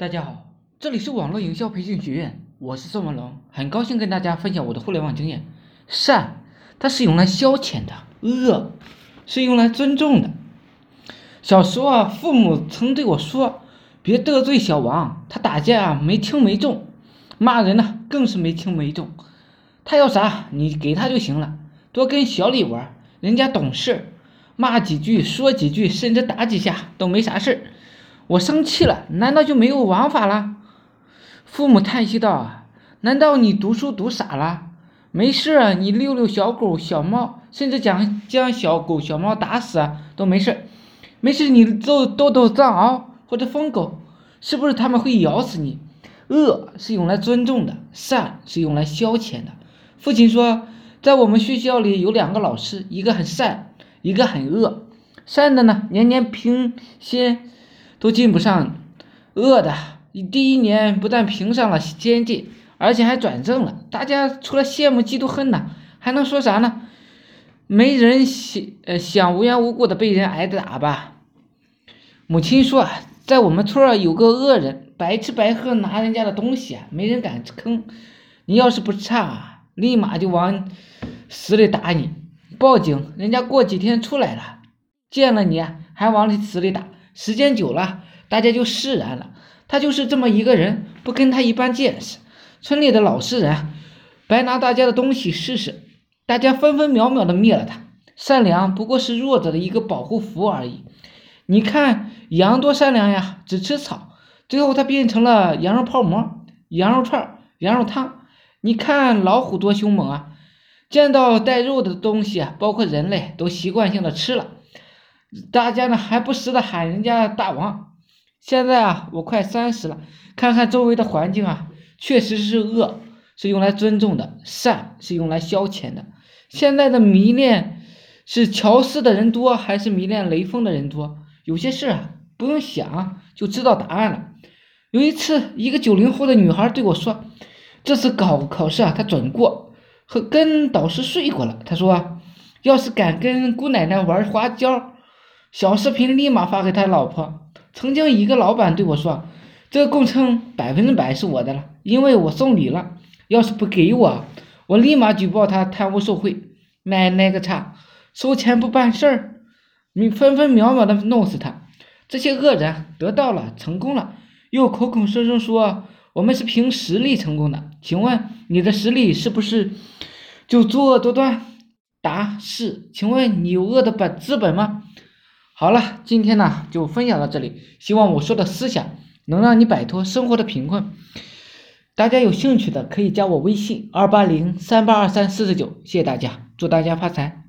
大家好，这里是网络营销培训学院，我是宋文龙，很高兴跟大家分享我的互联网经验。善，它是用来消遣的；恶，是用来尊重的。小时候啊，父母曾对我说：“别得罪小王，他打架没轻没重，骂人呢更是没轻没重。他要啥你给他就行了，多跟小李玩，人家懂事，骂几句说几句，甚至打几下都没啥事儿。”我生气了，难道就没有王法了？父母叹息道：“啊，难道你读书读傻了？没事，你遛遛小狗小猫，甚至将将小狗小猫打死啊，都没事。没事，你揍逗逗藏獒或者疯狗，是不是他们会咬死你？恶是用来尊重的，善是用来消遣的。父亲说，在我们学校里有两个老师，一个很善，一个很恶。善的呢，年年评先。”都进不上，饿的，你第一年不但评上了先进，而且还转正了。大家除了羡慕、嫉妒、恨呐，还能说啥呢？没人想，呃，想无缘无故的被人挨打吧？母亲说，在我们村儿有个恶人，白吃白喝拿人家的东西，没人敢吭。你要是不唱，立马就往死里打你。报警，人家过几天出来了，见了你还往死里打。时间久了，大家就释然了。他就是这么一个人，不跟他一般见识。村里的老实人，白拿大家的东西试试，大家分分秒秒的灭了他。善良不过是弱者的一个保护符而已。你看羊多善良呀，只吃草，最后它变成了羊肉泡馍、羊肉串、羊肉汤。你看老虎多凶猛啊，见到带肉的东西啊，包括人类，都习惯性的吃了。大家呢还不时的喊人家大王。现在啊，我快三十了，看看周围的环境啊，确实是恶是用来尊重的，善是用来消遣的。现在的迷恋是乔斯的人多，还是迷恋雷锋的人多？有些事啊，不用想就知道答案了。有一次，一个九零后的女孩对我说：“这次考考试啊，她准过，和跟导师睡过了。”她说：“要是敢跟姑奶奶玩花椒。”小视频立马发给他老婆。曾经一个老板对我说：“这个工程百分之百是我的了，因为我送礼了。要是不给我，我立马举报他贪污受贿。奶奶个叉，收钱不办事儿，你分分秒秒的弄死他。这些恶人得到了成功了，又口口声声说我们是凭实力成功的。请问你的实力是不是就作恶多端？答是。请问你有恶的本资本吗？”好了，今天呢就分享到这里，希望我说的思想能让你摆脱生活的贫困。大家有兴趣的可以加我微信二八零三八二三四四九，谢谢大家，祝大家发财。